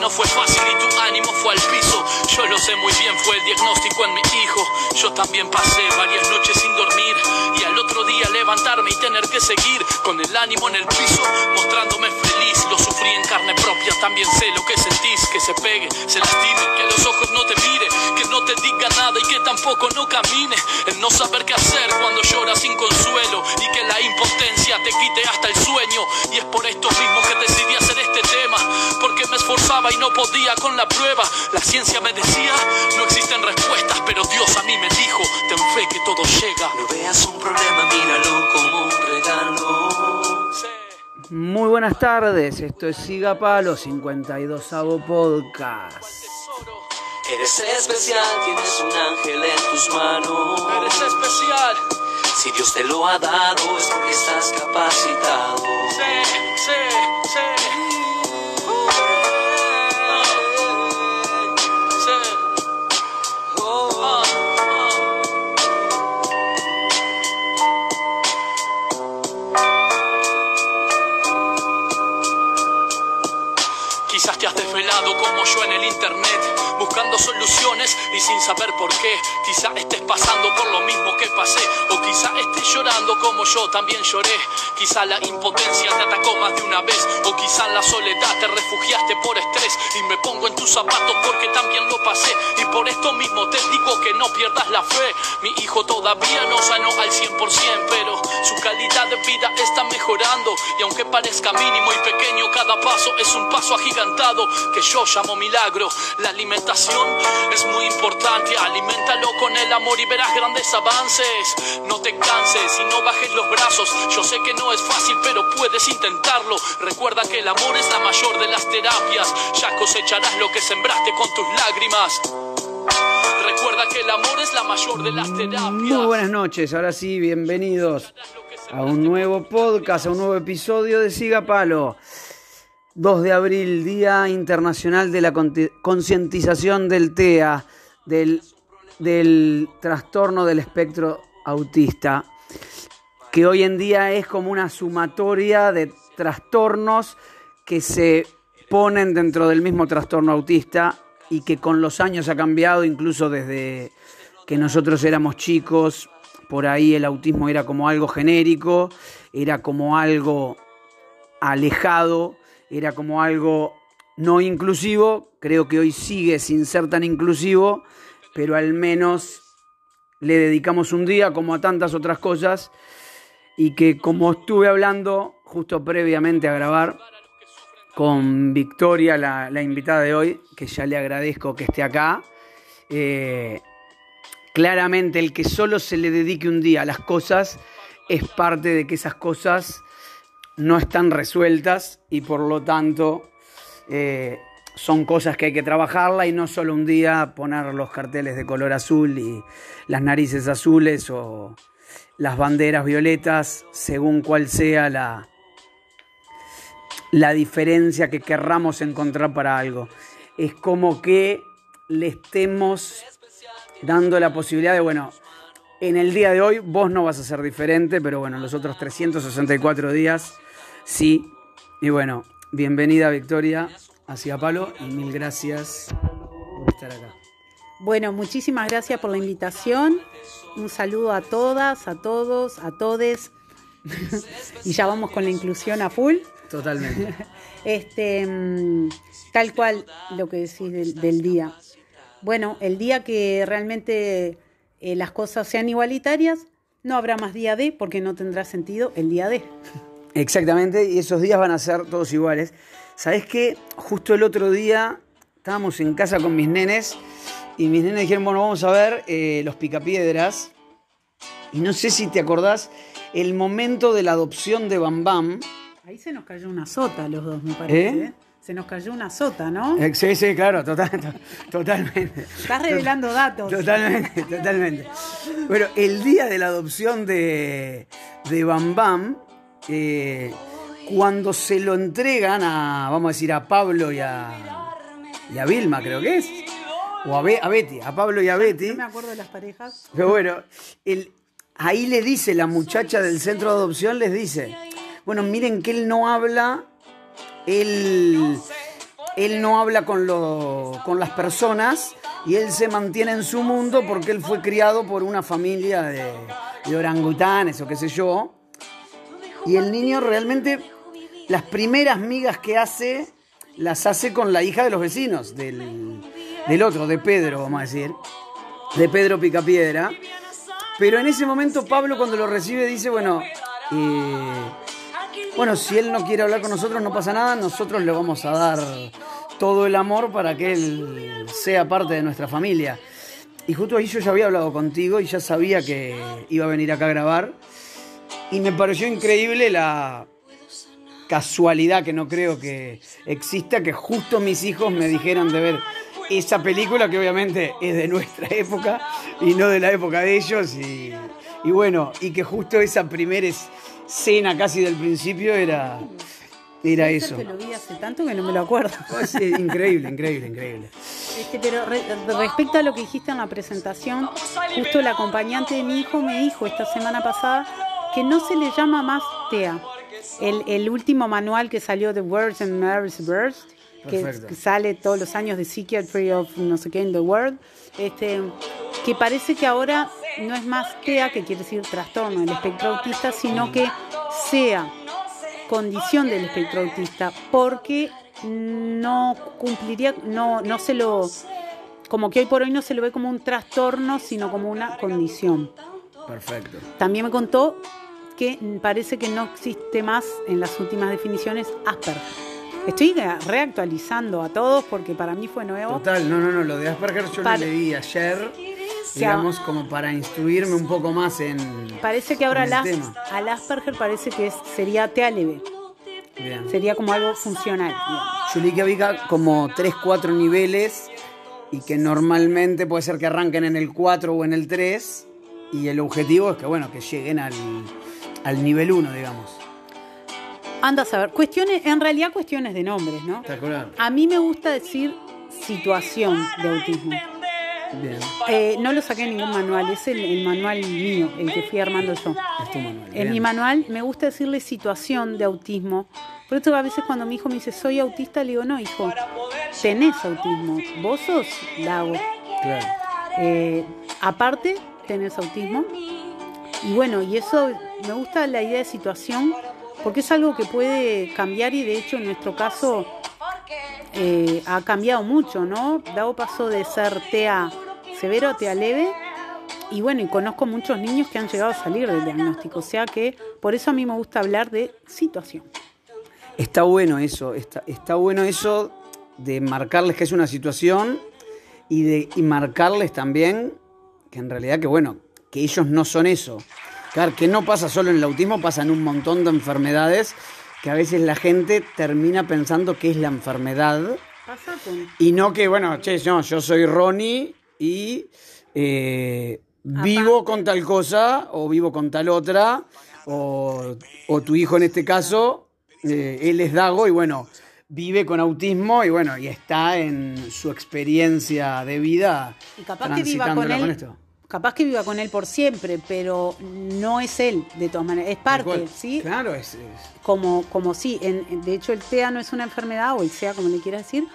No fue fácil y tu ánimo fue al piso. Yo lo sé muy bien, fue el diagnóstico en mi hijo. Yo también pasé varias noches sin dormir y al otro día levantarme y tener que seguir con el ánimo en el piso, mostrándome feliz. Lo sufrí en carne propia, también sé lo que sentís, que se pegue, se lastime, que los ojos no te mire, que no te diga nada y que tampoco no camine. El no saber qué hacer cuando lloras sin consuelo y que la impotencia te quite hasta el sueño. Y es por esto mismo que decidí hacer este tema, y no podía con la prueba. La ciencia me decía, no existen respuestas, pero Dios a mí me dijo, ten fe que todo llega. No veas un problema, míralo como un regalo. Muy buenas tardes, esto es Siga Palo 52 Avo Podcast. Eres especial, tienes un ángel en tus manos. eres especial. Si Dios te lo ha dado es porque estás capacitado. Sí, sí. Desvelado como yo en el internet, buscando soluciones y sin saber por qué. Quizás estés pasando por lo mismo que pasé, o quizás estés llorando como yo también lloré. Quizá la impotencia te atacó más de una vez, o quizá la soledad te refugiaste por estrés. Y me pongo en tus zapatos porque también lo pasé, y por esto mismo te digo que no pierdas la fe. Mi hijo todavía no sanó al 100%, pero su calidad de vida está mejorando. Y aunque parezca mínimo y pequeño, cada paso es un paso agigantado que yo llamo milagro. La alimentación es muy importante, aliméntalo con el amor y verás grandes avances. No te canses y no bajes los brazos. Yo sé que no es fácil, pero puedes intentarlo. Recuerda que el amor es la mayor de las terapias. Ya cosecharás lo que sembraste con tus lágrimas. Recuerda que el amor es la mayor de las terapias. Muy buenas noches, ahora sí, bienvenidos a un nuevo podcast, a un nuevo episodio de Siga Palo. 2 de abril, Día Internacional de la Concientización del TEA, del, del trastorno del espectro autista, que hoy en día es como una sumatoria de trastornos que se ponen dentro del mismo trastorno autista y que con los años ha cambiado, incluso desde que nosotros éramos chicos, por ahí el autismo era como algo genérico, era como algo alejado, era como algo no inclusivo, creo que hoy sigue sin ser tan inclusivo, pero al menos le dedicamos un día como a tantas otras cosas y que como estuve hablando justo previamente a grabar con Victoria, la, invitada de hoy, que ya le agradezco que esté acá, eh, claramente el que solo se le dedique un día a las cosas es parte de que esas cosas no están resueltas y por lo tanto eh, son cosas que hay que trabajarla y no solo un día poner los carteles de color azul y las narices azules o las banderas violetas según cuál sea la, la diferencia que querramos encontrar para algo. Es como que le estemos dando la posibilidad de, bueno, en el día de hoy vos no vas a ser diferente, pero bueno, en los otros 364 días sí. Y bueno, bienvenida Victoria hacia Palo y mil gracias por estar acá. Bueno, muchísimas gracias por la invitación. Un saludo a todas, a todos, a todes. y ya vamos con la inclusión a full. Totalmente. Este, mm, tal cual lo que decís del, del día. Bueno, el día que realmente eh, las cosas sean igualitarias, no habrá más día D porque no tendrá sentido el día D. Exactamente, y esos días van a ser todos iguales. ¿Sabés qué? Justo el otro día estábamos en casa con mis nenes y mis nenes dijeron, bueno, vamos a ver eh, los picapiedras. Y no sé si te acordás el momento de la adopción de Bam Bam. Ahí se nos cayó una sota a los dos, me parece. ¿Eh? ¿eh? Se nos cayó una sota, ¿no? Sí, sí, claro, total, to- totalmente. Estás revelando datos. Totalmente, totalmente. Bueno, el día de la adopción de, de Bam Bam, eh, cuando se lo entregan a, vamos a decir, a Pablo y a, y a Vilma, creo que es. o a, Be- a Betty, a Pablo y a Betty. No me acuerdo de las parejas. Pero bueno, el- ahí le dice la muchacha del centro de adopción, les dice, bueno, miren que él no habla, él, él no habla con, lo- con las personas y él se mantiene en su mundo porque él fue criado por una familia de, de orangutanes o qué sé yo. Y el niño realmente, las primeras migas que hace, las hace con la hija de los vecinos, del, del otro, de Pedro, vamos a decir, de Pedro Picapiedra. Pero en ese momento Pablo cuando lo recibe dice, bueno, eh, bueno, si él no quiere hablar con nosotros no pasa nada, nosotros le vamos a dar todo el amor para que él sea parte de nuestra familia. Y justo ahí yo ya había hablado contigo y ya sabía que iba a venir acá a grabar. Y me pareció increíble la casualidad que no creo que exista, que justo mis hijos me dijeran de ver esa película que obviamente es de nuestra época y no de la época de ellos. Y, y bueno, y que justo esa primera escena casi del principio era, era eso. que lo vi hace tanto que no me lo acuerdo. Pues, eh, increíble, increíble, increíble. Este, pero re- respecto a lo que dijiste en la presentación, justo el acompañante de mi hijo me dijo esta semana pasada que no se le llama más TEA. El, el último manual que salió de Words and Nerves Burst, que, Perfecto. que sale todos los años de Psychiatry of no sé qué in the World, este, que parece que ahora no es más TEA, que quiere decir trastorno del espectro autista, sino que sea condición del espectro autista porque no cumpliría, no, no se lo, como que hoy por hoy no se lo ve como un trastorno, sino como una condición. Perfecto. También me contó que parece que no existe más en las últimas definiciones Asperger. Estoy reactualizando a todos porque para mí fue nuevo. Total, no, no, no, lo de Asperger yo lo leí ayer, digamos, como para instruirme un poco más en... Parece que ahora al, As- Asperger parece que es- sería leve, Bien. sería como algo funcional. digamos. Yo leí que había como 3, 4 niveles y que normalmente puede ser que arranquen en el 4 o en el 3 y el objetivo es que, bueno, que lleguen al, al nivel 1, digamos. Anda a saber, cuestiones, en realidad cuestiones de nombres, ¿no? A mí me gusta decir situación de autismo. Bien, Eh, no lo saqué en ningún manual, es el, el manual mío, el que fui armando yo. es tu manual. En bien. mi manual me gusta decirle situación de autismo. Por eso a veces cuando mi hijo me dice soy autista, le digo, no, hijo, tenés autismo. Vos sos lago. Claro. Eh, aparte, tenés autismo. Y bueno, y eso me gusta la idea de situación porque es algo que puede cambiar y de hecho en nuestro caso eh, ha cambiado mucho, ¿no? Dado paso de ser TEA severo a TEA leve. Y bueno, y conozco muchos niños que han llegado a salir del diagnóstico. O sea que por eso a mí me gusta hablar de situación. Está bueno eso, está, está bueno eso de marcarles que es una situación y de y marcarles también que en realidad que bueno, que ellos no son eso. Claro, que no pasa solo en el autismo, pasa en un montón de enfermedades que a veces la gente termina pensando que es la enfermedad Pasa con y no que, bueno, che, no, yo soy Ronnie y eh, vivo con tal cosa o vivo con tal otra, o, o tu hijo en este caso, eh, él es Dago y bueno, vive con autismo y bueno, y está en su experiencia de vida Y capaz que viva con él. esto. Capaz que viva con él por siempre, pero no es él, de todas maneras. Es parte. ¿sí? Claro, es, es- Como, como sí. En, en- de hecho, el TEA no es una enfermedad, o el SEA, como le quieras decir,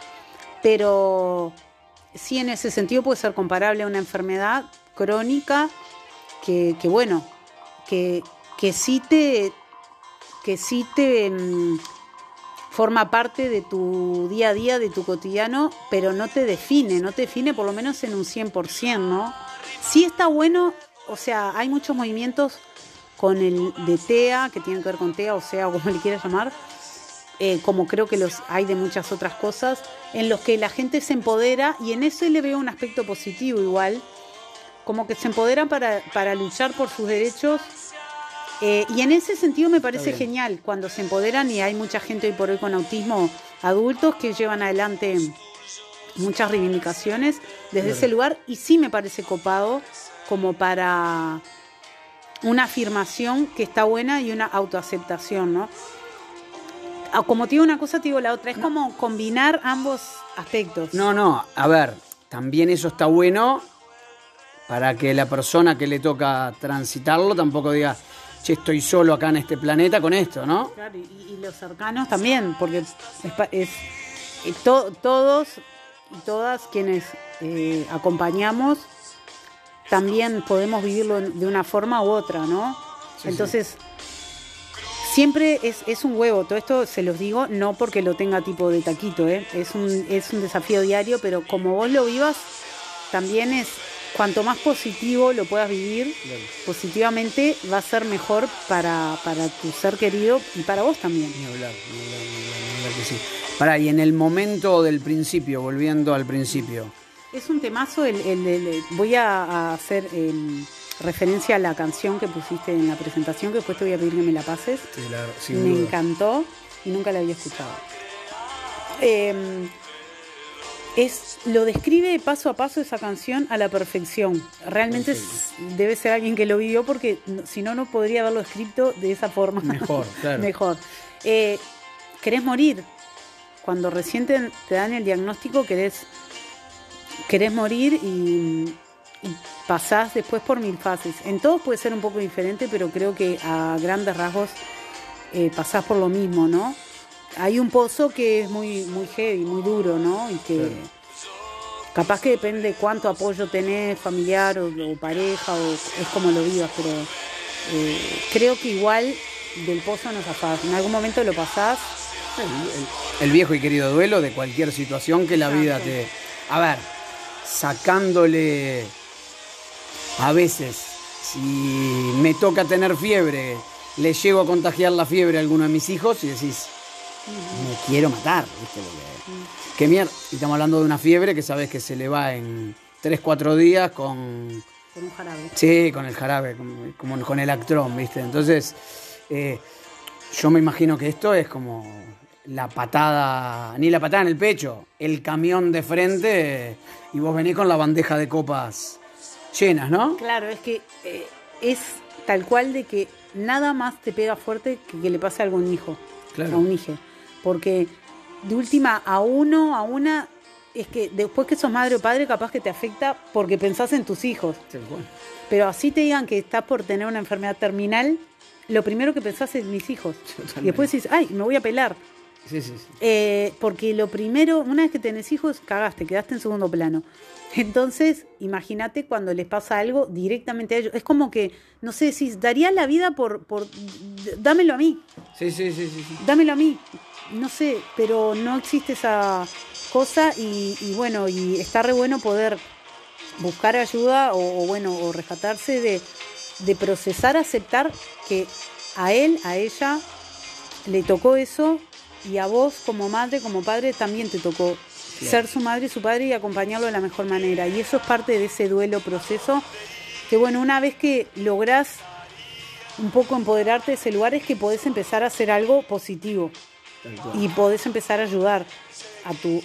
pero sí en ese sentido puede ser comparable a una enfermedad crónica que, que bueno, que, que sí te. que sí te. mm, forma parte de tu día a día, de tu cotidiano, pero no te define, no te define por lo menos en un 100%, ¿no? Sí está bueno, o sea, hay muchos movimientos con el de TEA, que tienen que ver con TEA, o sea, o como le quieras llamar, eh, como creo que los hay de muchas otras cosas, en los que la gente se empodera, y en eso le veo un aspecto positivo igual, como que se empoderan para, para luchar por sus derechos eh, y en ese sentido me parece genial cuando se empoderan y hay mucha gente hoy por hoy con autismo adultos que llevan adelante muchas reivindicaciones desde Claro. ese lugar y sí me parece copado como para una afirmación que está buena y una autoaceptación, ¿no? Ah, Como te digo una cosa, te digo la otra. Es como combinar ambos aspectos. No, no, a ver, también eso está bueno para que la persona que le toca transitarlo tampoco diga, che, estoy solo acá en este planeta con esto, ¿no? Claro, y, y los cercanos también, porque es, eh, to- todos y todas quienes eh, acompañamos también podemos vivirlo de una forma u otra, ¿no? Entonces, siempre es, es un huevo, todo esto se los digo, no porque lo tenga tipo de taquito, ¿eh? es, un, es un desafío diario, pero como vos lo vivas, también es, cuanto más positivo lo puedas vivir, positivamente va a ser mejor para, para tu ser querido y para vos también. Ni hablar, ni hablar, ni hablar, ni hablar que sí. Pará, y en el momento del principio, volviendo al principio, Es un temazo, el, el- el- voy a, hacer em, referencia a la canción que pusiste en la presentación, que después te voy a pedir que me la pases. sí, la- sin me duda. encantó y nunca la había escuchado. Em, es, lo describe paso a paso esa canción a la perfección. Realmente es- debe ser alguien que lo vivió porque si no, no podría haberlo escrito de esa forma. Mejor, claro. Mejor. Eh, querés morir. Cuando recién te, te dan el diagnóstico, querés, querés morir y, y pasás después por mil fases. En todos puede ser un poco diferente, pero creo que a grandes rasgos eh, pasás por lo mismo, ¿no? Hay un pozo que es muy, muy heavy, muy duro, ¿no? Y que capaz que depende cuánto apoyo tenés, familiar o, o pareja, o es como lo vivas, pero eh, creo que igual del pozo no zafás. En algún momento lo pasás. El viejo y querido duelo de cualquier situación que la vida te... A ver, sacándole a veces, si me toca tener fiebre, le llego a contagiar la fiebre a alguno de mis hijos y decís, me quiero matar, ¿viste? Porque, qué mierda. Y estamos hablando de una fiebre que sabes que se le va en 3, 4 días con Con un jarabe. Sí, con el jarabe, como, como con el actrón, ¿viste? Entonces, eh, yo me imagino que esto es como la patada, ni la patada en el pecho, el camión de frente y vos venís con la bandeja de copas llenas, ¿no? Claro, es que eh, es tal cual de que nada más te pega fuerte que que le pase a algún hijo, Claro. a un hijo. Porque de última a uno, a una, es que después que sos madre o padre, capaz que te afecta porque pensás en tus hijos. Pero así te digan que estás por tener una enfermedad terminal, lo primero que pensás es mis hijos. Y después dices, ay, me voy a pelar. Sí, sí, sí. Eh, porque lo primero, una vez que tenés hijos, cagaste, quedaste en segundo plano. Entonces, imagínate cuando les pasa algo directamente a ellos. Es como que, no sé, si daría la vida por, por dámelo a mí, Sí, sí, sí, sí, sí. dámelo a mí. No sé, pero no existe esa cosa y, y bueno, y está re bueno poder buscar ayuda o, o bueno, o rescatarse de, de procesar, aceptar que a él, a ella, le tocó eso y a vos como madre, como padre, también te tocó ser su madre y su padre y acompañarlo de la mejor manera. Y eso es parte de ese duelo proceso que bueno, una vez que lográs un poco empoderarte de ese lugar es que podés empezar a hacer algo positivo y podés empezar a ayudar a tu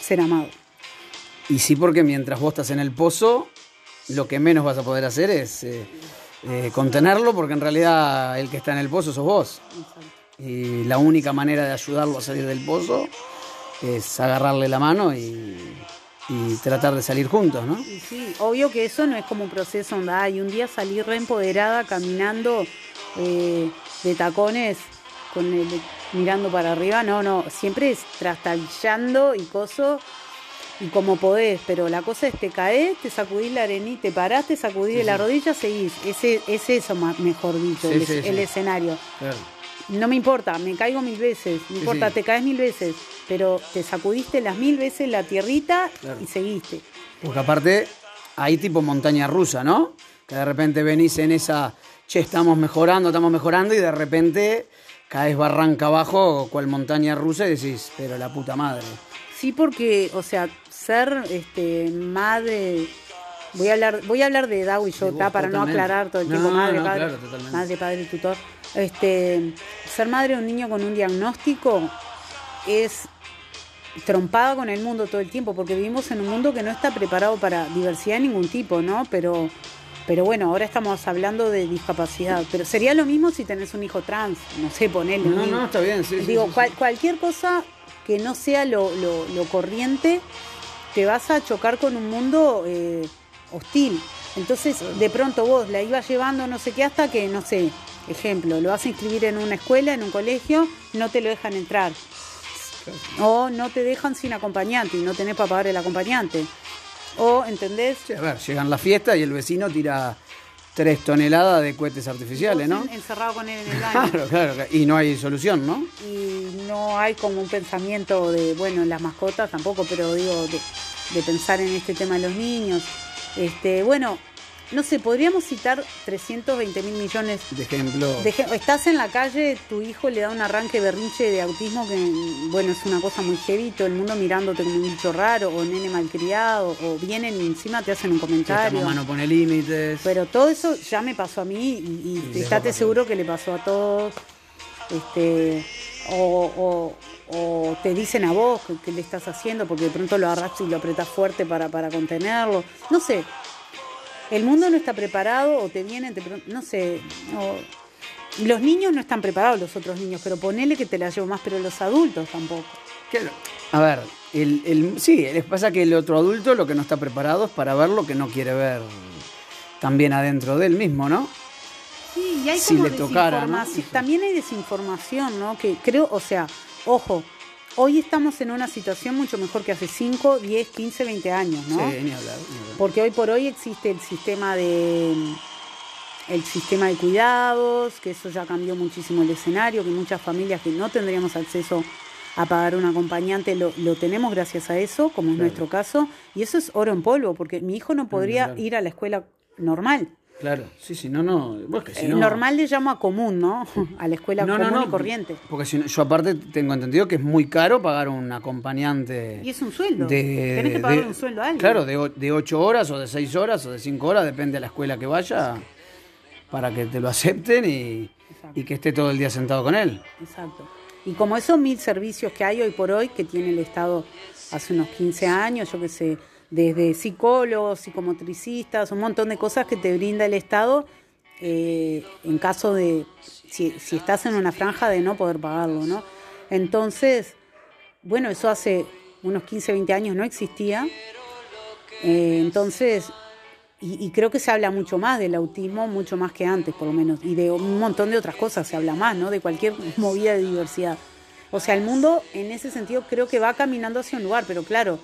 ser amado. Y sí, porque mientras vos estás en el pozo, lo que menos vas a poder hacer es eh, eh, contenerlo, porque en realidad el que está en el pozo sos vos. Y la única manera de ayudarlo a salir del pozo es agarrarle la mano y, y tratar de salir juntos, ¿no? Y sí, obvio que eso no es como un proceso donde hay un día salir reempoderada caminando eh, de tacones con el, mirando para arriba, no, no, siempre es trastabillando y coso y como podés, pero la cosa es te caes, te sacudís la arenita, te parás, te sacudís de la rodilla, seguís. Ese, es eso, más, mejor dicho, Sí, el, sí, el sí. escenario. Claro. No me importa, me caigo mil veces, no importa, sí. te caes mil veces, pero te sacudiste las mil veces la tierrita Claro. y seguiste. Porque aparte hay tipo montaña rusa, ¿no? Que de repente venís en esa, che, estamos mejorando, estamos mejorando, y de repente caes barranca abajo, cual montaña rusa, y decís, pero la puta madre. Sí, porque, o sea, ser este madre, voy a hablar, voy a hablar de Dao y para no aclarar todo el No, tiempo madre, no, padre, claro, madre, padre, tutor. Este, ser madre de un niño con un diagnóstico es trompada con el mundo todo el tiempo, porque vivimos en un mundo que no está preparado para diversidad de ningún tipo, ¿no? Pero, pero bueno, ahora estamos hablando de discapacidad. Pero sería lo mismo si tenés un hijo trans, no sé, ponerle. No, no, está bien, sí, Digo, sí, cual- sí. cualquier cosa que no sea lo, lo- lo corriente te vas a chocar con un mundo eh, hostil. Entonces, de pronto vos la ibas llevando no sé qué hasta que, no sé, ejemplo, lo vas a inscribir en una escuela, en un colegio, no te lo dejan entrar. O no te dejan sin acompañante y no tenés para pagar el acompañante. O, ¿entendés? Sí, a ver, llegan la fiesta y el vecino tira tres toneladas de cohetes artificiales, ¿no? Encerrado con él en el baño. Claro, claro, claro. y no hay solución, ¿no? y no hay como un pensamiento de, bueno, las mascotas tampoco, pero digo, de, de pensar en este tema de los niños. Este, bueno, no sé, podríamos citar 320 mil millones De ejemplo. de Estás en la calle, tu hijo le da un arranque berrinche de autismo que, bueno, es una cosa muy heavy, todo el mundo mirándote como un bicho raro, o nene malcriado, o vienen y encima te hacen un comentario. mamá no pone límites. Pero todo eso ya me pasó a mí y, estate seguro que le pasó a todos. Este, o, o- o te dicen a vos que le estás haciendo porque de pronto lo agarraste y lo apretás fuerte para, para contenerlo. No sé. El mundo no está preparado o te vienen, te no sé. o- los niños no están preparados, los otros niños, pero ponele que te la llevo más, pero los adultos tampoco. Claro. A ver, el, el- sí, les pasa que el otro adulto lo que no está preparado es para ver lo que no quiere ver también adentro de él mismo, ¿no? Sí, y hay Si como le tocara, ¿no? desinformación. También hay desinformación, ¿no? Que creo, o sea, ojo, hoy estamos en una situación mucho mejor que hace 5, 10, 15, 20 años, ¿no? Sí, ni hablar. ni hablar. Porque hoy por hoy existe el sistema de el sistema de cuidados, que eso ya cambió muchísimo el escenario, que muchas familias que no tendríamos acceso a pagar un acompañante lo, lo tenemos gracias a eso, como es nuestro caso, y eso es oro en polvo, porque mi hijo no podría ir a la escuela normal. Claro, sí, sí, no, no. Vos que si no- Normal le llamo a común, ¿no? A la escuela No, no, común no, y corriente. Porque si no- yo aparte tengo entendido que es muy caro pagar un acompañante. Y es un sueldo. de- Tenés que pagar de- un sueldo a alguien. Claro, de, de 8 horas o de 6 horas o de 5 horas, depende de la escuela que vaya, para que te lo acepten y, y que esté todo el día sentado con él. Exacto. Y como esos mil servicios que hay hoy por hoy, que tiene el Estado hace unos 15 años, yo qué sé, desde psicólogos, psicomotricistas, un montón de cosas que te brinda el Estado eh, en caso de, si, estás en una franja de no poder pagarlo, ¿no? Entonces, bueno, eso hace unos 15, 20 años no existía. Eh, entonces, y, y creo que se habla mucho más del autismo, mucho más que antes, por lo menos. Y de un montón de otras cosas se habla más, ¿no? De cualquier movida de diversidad. O sea, el mundo en ese sentido creo que va caminando hacia un lugar, pero claro,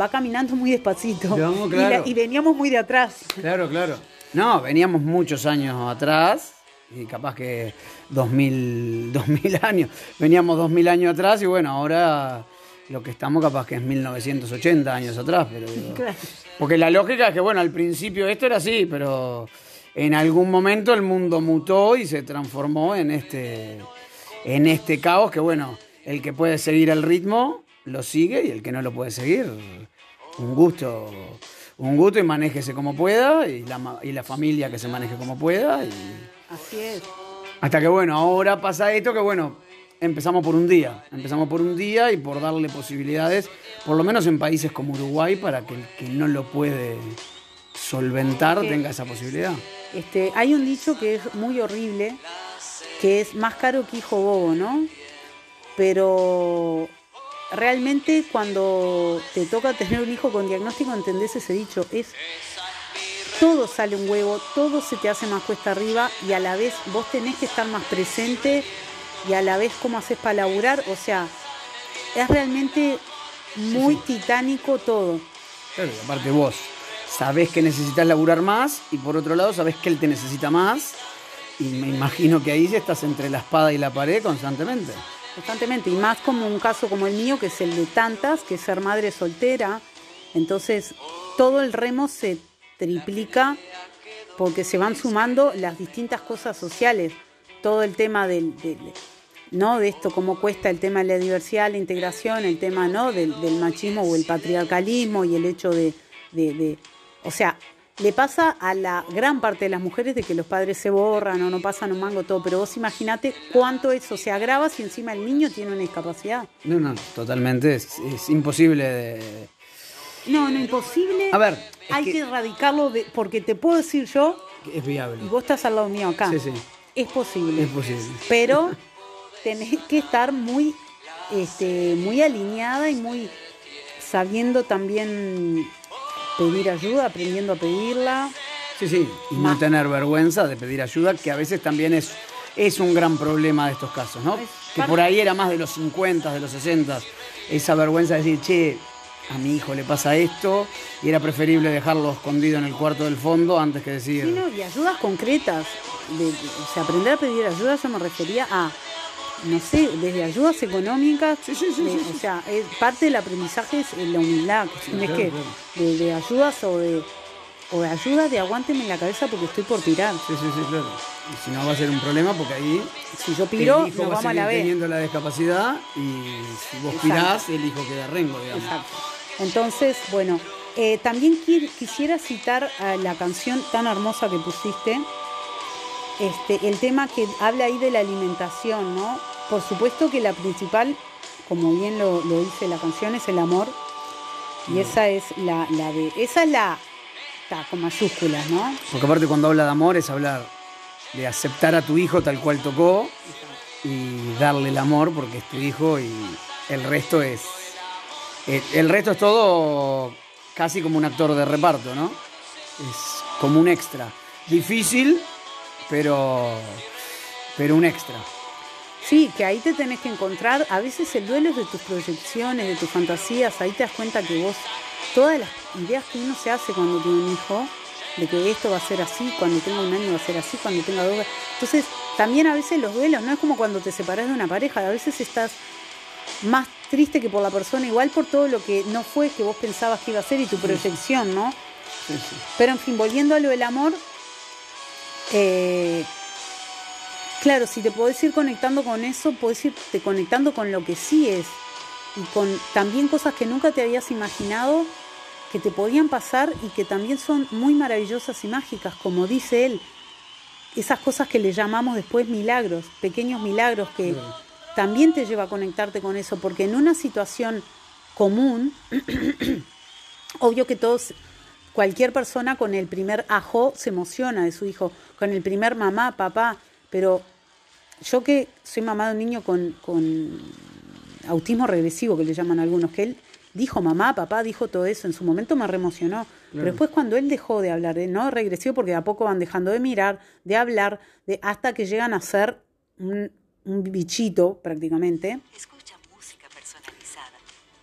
va caminando muy despacito. No, Y claro. la- y, veníamos muy de atrás. Claro, claro. No, veníamos muchos años atrás, y capaz que 2000, 2000 años. Veníamos 2000 años atrás y bueno, ahora lo que estamos capaz que es 1980 años atrás. Pero Claro. Porque la lógica es que, bueno, al principio esto era así, pero en algún momento el mundo mutó y se transformó en este, en este caos que, bueno, el que puede seguir el ritmo lo sigue y el que no lo puede seguir, un gusto, un gusto y manéjese como pueda y la, y la familia que se maneje como pueda. Y Así es. hasta que, bueno, ahora pasa esto que, bueno, empezamos por un día, empezamos por un día y por darle posibilidades, por lo menos en países como Uruguay, para que el que no lo puede solventar tenga esa posibilidad. Este, hay un dicho que es muy horrible, que es más caro que hijo bobo, ¿no? Pero realmente cuando te toca tener un hijo con diagnóstico, entendés ese dicho, es todo sale un huevo, todo se te hace más cuesta arriba y a la vez vos tenés que estar más presente y a la vez cómo haces para laburar, o sea, es realmente muy titánico todo. Claro, y aparte vos sabés que necesitas laburar más y por otro lado sabés que él te necesita más y me imagino que ahí estás entre la espada y la pared constantemente. Constantemente, y más como un caso como el mío, que es el de tantas, que es ser madre soltera. Entonces, todo el remo se triplica porque se van sumando las distintas cosas sociales. Todo el tema del, ¿no? de esto, cómo cuesta el tema de la diversidad, la integración, el tema ¿no? del, machismo o el patriarcalismo y el hecho de- de- O sea, le pasa a la gran parte de las mujeres de que los padres se borran o no pasan un mango, todo, pero vos imaginate cuánto eso se agrava si encima el niño tiene una discapacidad. No, no, totalmente, es, es imposible de... No, no, imposible. A ver, hay que, que- erradicarlo de, porque te puedo decir yo, Es viable. y vos estás al lado mío acá, Sí, sí. es posible. Es posible. pero tenés que estar muy, este, muy alineada y muy sabiendo también pedir ayuda, aprendiendo a pedirla. Sí, sí, y no Más. tener vergüenza de pedir ayuda, que a veces también es, es un gran problema de estos casos, ¿no? Es Que por ahí era más de los 50, de los 60, esa vergüenza de decir, che, a mi hijo le pasa esto, y era preferible dejarlo escondido en el cuarto del fondo antes que decir... Sí, no, y ayudas concretas. De- o sea, aprender a pedir ayuda, yo me refería a, no sé, desde ayudas económicas. Sí, sí, sí, de- sí, sí. O sea, es- parte del aprendizaje es la humildad. tenés claro, que, de, de ayudas o de, o de ayuda de aguánteme en la cabeza porque estoy por tirar. Sí, sí, sí, claro. Y si no va a ser un problema porque ahí Si yo piro, el hijo nos va a vamos a la B. teniendo la discapacidad y si vos Exacto. pirás, el hijo queda rengo, digamos. Exacto. Entonces, bueno, eh, también qui- quisiera citar a la canción tan hermosa que pusiste, este, el tema que habla ahí de la alimentación, ¿no? Por supuesto que la principal, como bien lo, lo dice la canción, es el amor. Y esa es la, la de. Esa es la. Está con mayúsculas, ¿no? Porque aparte cuando habla de amor es hablar de aceptar a tu hijo tal cual tocó y darle el amor porque es tu hijo y el resto es... El, el resto es todo casi como un actor de reparto, ¿no? Es como un extra. Difícil, pero, pero un extra. Sí, que ahí te tenés que encontrar. A veces el duelo es de tus proyecciones, de tus fantasías. Ahí te das cuenta que vos, todas las ideas que uno se hace cuando tiene un hijo, de que esto va a ser así, cuando tenga un año va a ser así, cuando tenga dos. Entonces, también a veces los duelos, no es como cuando te separás de una pareja, a veces estás más triste que por la persona, igual por todo lo que no fue que vos pensabas que iba a ser y tu proyección, ¿no? Sí, sí. Pero en fin, volviendo a lo del amor, eh, claro, si te podés ir conectando con eso, podés irte conectando con lo que sí es y con también cosas que nunca te habías imaginado que te podían pasar y que también son muy maravillosas y mágicas, como dice él, esas cosas que le llamamos después milagros, pequeños milagros que también te lleva a conectarte con eso, porque en una situación común, obvio que todos, cualquier persona con el primer ajo se emociona de su hijo, con el primer mamá, papá, pero yo que soy mamá de un niño con, con autismo regresivo, que le llaman algunos, que él dijo mamá, papá, dijo todo eso, en su momento me reemocionó, pero después cuando él dejó de hablar, de no regresivo porque de a poco van dejando de mirar, de hablar, de hasta que llegan a ser un, un bichito prácticamente. Escucha.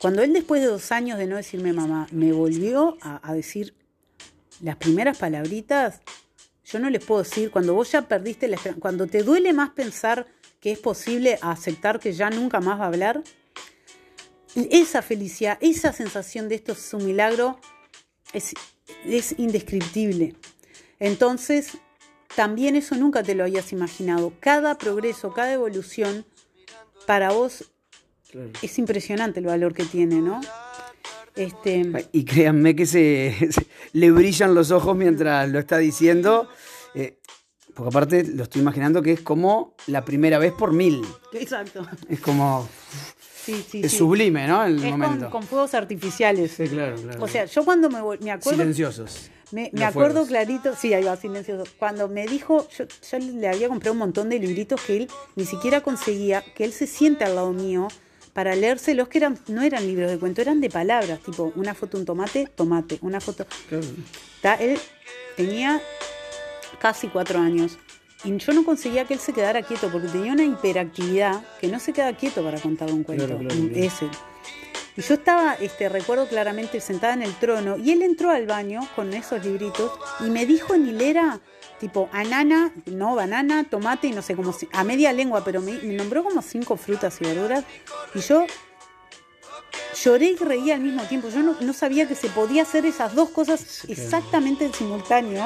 Cuando él después de dos años de no decirme mamá, me volvió a, decir las primeras palabritas, yo no les puedo decir, cuando vos ya perdiste la esperanza, cuando te duele más pensar que es posible aceptar que ya nunca más va a hablar, esa felicidad, esa sensación de esto es un milagro, es, es indescriptible. Entonces, también eso nunca te lo habías imaginado. Cada progreso, cada evolución, para vos Claro. es impresionante el valor que tiene, ¿no? Este, Y créanme que se, se- le brillan los ojos mientras lo está diciendo. eh, porque aparte lo estoy imaginando que es como la primera vez por mil. exacto. Es como. Sí, sí, es sí. sublime, ¿no? El Es con, momento. con fuegos artificiales. Sí, claro, claro. O sea, yo cuando me, me acuerdo, Silenciosos. me, acuerdo fuegos. clarito, sí, ahí va, silencioso. Cuando me dijo, yo, yo le había comprado un montón de libritos que él ni siquiera conseguía, que él se siente al lado mío para leérselos, que eran, no eran libros de cuento, eran de palabras, tipo una foto, un tomate, tomate, una foto. Claro. Ta- Él tenía casi cuatro años y yo no conseguía que él se quedara quieto porque tenía una hiperactividad que no se queda quieto para contar un cuento. Claro, claro. Ese. Y yo estaba, este, recuerdo claramente, sentada en el trono y él entró al baño con esos libritos y me dijo en hilera, tipo, anana, no, banana, tomate y no sé, como si- a media lengua, pero me, me nombró como cinco frutas y verduras y yo lloré y reía al mismo tiempo. Yo no, no sabía que se podía hacer esas dos cosas exactamente en simultáneo.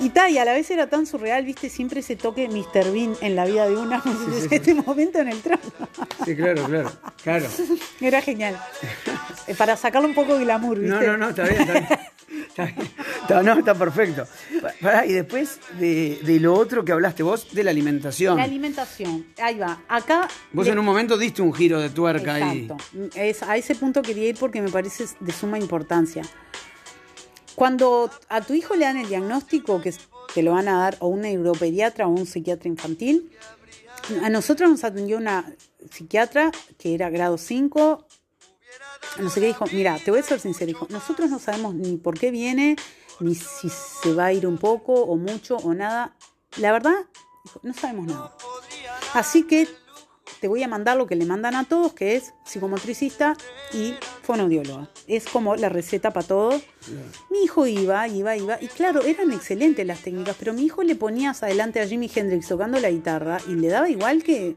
Y tal, y a la vez era tan surreal, viste, siempre ese toque Mr. Bean en la vida de una, este momento en el trono. Sí, claro, claro. Claro. Era genial. Eh, Para sacarle un poco de glamour, ¿viste? No, no, no, está bien, está bien. Está no, está perfecto. Pará, y después de, de lo otro que hablaste vos, de la alimentación. La alimentación. Ahí va. Acá. Vos en un momento diste un giro de tuerca ahí. Es, a ese punto quería ir porque me parece de suma importancia. Cuando a tu hijo le dan el diagnóstico, que te lo van a dar o un neuropediatra o un psiquiatra infantil, a nosotros nos atendió una psiquiatra que era grado 5, no sé qué, dijo, mira, te voy a ser sincero, dijo, nosotros no sabemos ni por qué viene, ni si se va a ir un poco o mucho o nada. La verdad, dijo, no sabemos nada. Así que te voy a mandar lo que le mandan a todos, que es psicomotricista y fonoaudióloga. Es como la receta para todos. Mi hijo iba, iba, iba, y claro, eran excelentes las técnicas, pero mi hijo le ponías adelante a Jimi Hendrix tocando la guitarra y le daba igual que,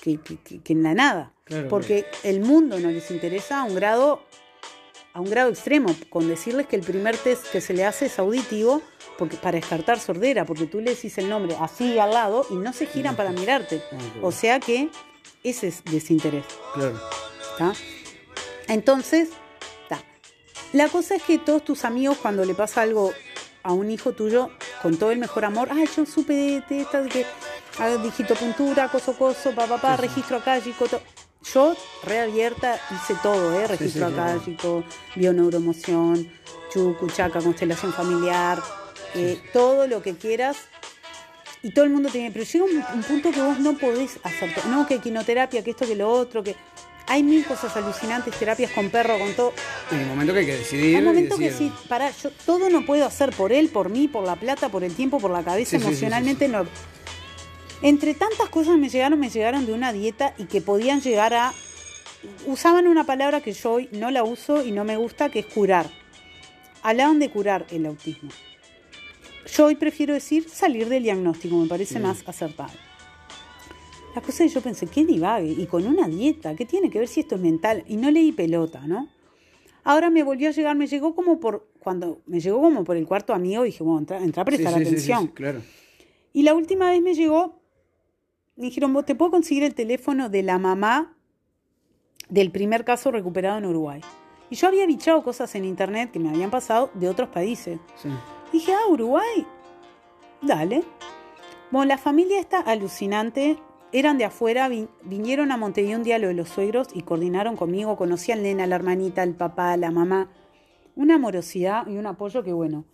que, que- que- que en la nada. Claro, porque el mundo no les interesa a un grado a un grado extremo, con decirles que el primer test que se le hace es auditivo porque, para descartar sordera, porque tú le decís el nombre así al lado y no se giran para mirarte. O sea que ese es desinterés. Claro. ¿tá? Entonces, ta. la cosa es que todos tus amigos, cuando le pasa algo a un hijo tuyo, con todo el mejor amor, ay, yo supe de, de esta, de que ah, digitopuntura, coso, coso, pa, pa, pa, registro acálico, to- Yo, reabierta, hice todo, ¿eh? Registro sí, claro. acálico, bioneuromoción, chucu, chaca, constelación familiar, eh, todo lo que quieras y todo el mundo tiene, pero llega un, un punto que vos no podés hacer, no, que quinoterapia, que esto, que lo otro, que hay mil cosas alucinantes, terapias con perro, con todo. En el momento que hay que decidir. Hay un momento que sí, para, yo todo no puedo hacer por él, por mí, por la plata, por el tiempo, por la cabeza, Sí, sí, sí, emocionalmente no. Entre tantas cosas me llegaron, me llegaron de una dieta y que podían llegar a usaban una palabra que yo hoy no la uso y no me gusta, que es curar. Hablaban de curar el autismo. Yo hoy prefiero decir salir del diagnóstico, me parece más acertado. La cosa es que yo pensé, qué divague, y con una dieta, ¿qué tiene que ver si esto es mental? Y no leí pelota, ¿no? Ahora me volvió a llegar, me llegó como por, cuando me llegó como por el cuarto amigo, dije, bueno, entra, entra a prestar sí, sí, atención. sí, claro. Y la última vez me llegó, me dijeron, ¿vos te puedo conseguir el teléfono de la mamá del primer caso recuperado en Uruguay? Y yo había bichado cosas en internet que me habían pasado de otros países. Sí. Dije, ah, Uruguay, dale. Bueno, la familia está alucinante. Eran de afuera, vi- vinieron a Montevideo un día lo de los suegros y coordinaron conmigo. Conocí al nena, la hermanita, al papá, a la mamá. Una amorosidad y un apoyo que, bueno,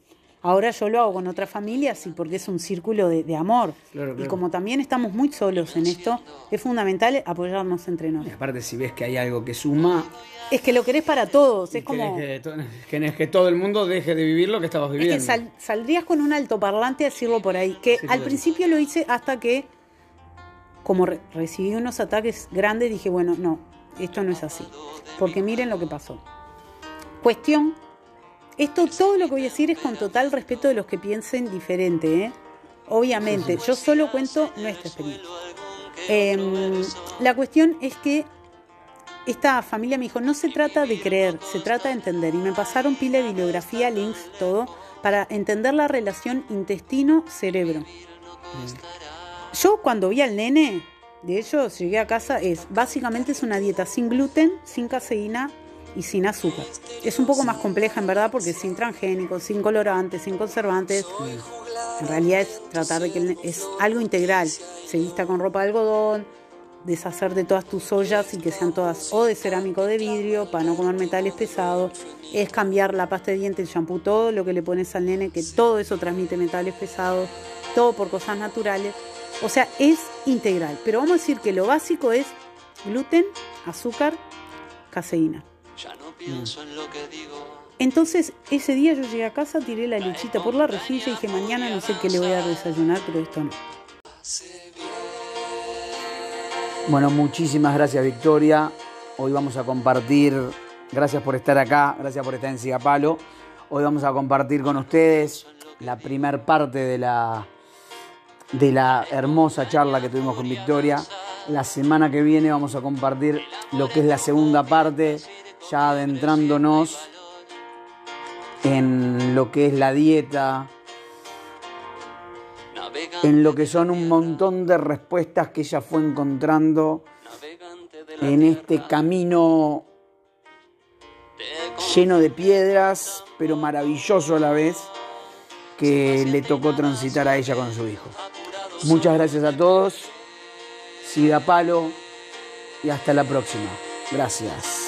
ahora yo lo hago con otras familias y porque es un círculo de, de amor. Claro, Y como también estamos muy solos en esto, es fundamental apoyarnos entre Y nosotros. aparte, si ves que hay algo que suma, Es que lo querés para todos. y Es como. que, querés que todo el mundo deje de vivir lo que estabas Es viviendo. que sal- saldrías con un altoparlante a decirlo por ahí. Que Sí, al claro. principio lo hice hasta que, como re- recibí unos ataques grandes, dije, bueno, no, esto no es así. Porque miren lo que pasó. Cuestión, esto todo lo que voy a decir es con total respeto de los que piensen diferente, ¿eh? Obviamente, yo solo cuento nuestra experiencia. Em, la cuestión es que esta familia me dijo, no se trata de creer, se trata de entender. Y me pasaron pila de bibliografía, links, todo, para entender la relación intestino-cerebro. Yo cuando vi al nene, de ellos, llegué a casa, es básicamente es una dieta sin gluten, sin caseína y sin azúcar. Es un poco más compleja en verdad porque sin transgénicos, sin colorantes, sin conservantes. En realidad es tratar de que es algo integral. Se vista con ropa de algodón, deshacer de todas tus ollas y que sean todas o de cerámico o de vidrio para no comer metales pesados. Es cambiar la pasta de dientes, el shampoo, todo lo que le pones al nene, que todo eso transmite metales pesados, todo por cosas naturales. O sea, es integral. Pero vamos a decir que lo básico es gluten, azúcar, caseína. Entonces, ese día yo llegué a casa, tiré la lechita por la rejilla y dije, mañana no sé qué le voy a desayunar, pero esto no. Bueno, muchísimas gracias Victoria. Hoy vamos a compartir, gracias por estar acá, gracias por estar en Sigapalo. Hoy vamos a compartir con ustedes la primer parte de la, de la hermosa charla que tuvimos con Victoria. La semana que viene vamos a compartir lo que es la segunda parte, ya adentrándonos en lo que es la dieta, en lo que son un montón de respuestas que ella fue encontrando en este camino lleno de piedras, pero maravilloso a la vez, que le tocó transitar a ella con su hijo. Muchas gracias a todos, siga palo y hasta la próxima. Gracias.